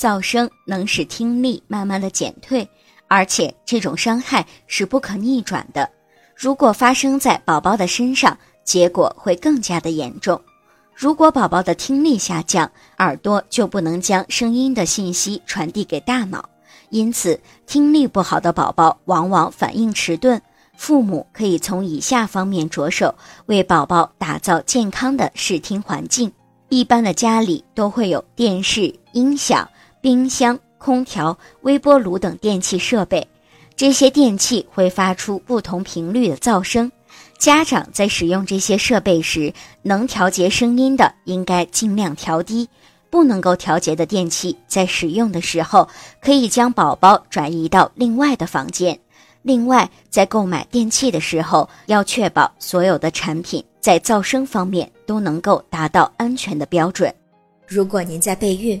噪声能使听力慢慢的减退，而且这种伤害是不可逆转的。如果发生在宝宝的身上，结果会更加的严重。如果宝宝的听力下降，耳朵就不能将声音的信息传递给大脑，因此听力不好的宝宝往往反应迟钝。父母可以从以下方面着手，为宝宝打造健康的视听环境。一般的家里都会有电视、音响、冰箱、空调、微波炉等电器设备，这些电器会发出不同频率的噪声。家长在使用这些设备时，能调节声音的应该尽量调低；不能够调节的电器，在使用的时候可以将宝宝转移到另外的房间。另外，在购买电器的时候，要确保所有的产品在噪声方面都能够达到安全的标准。如果您在备孕、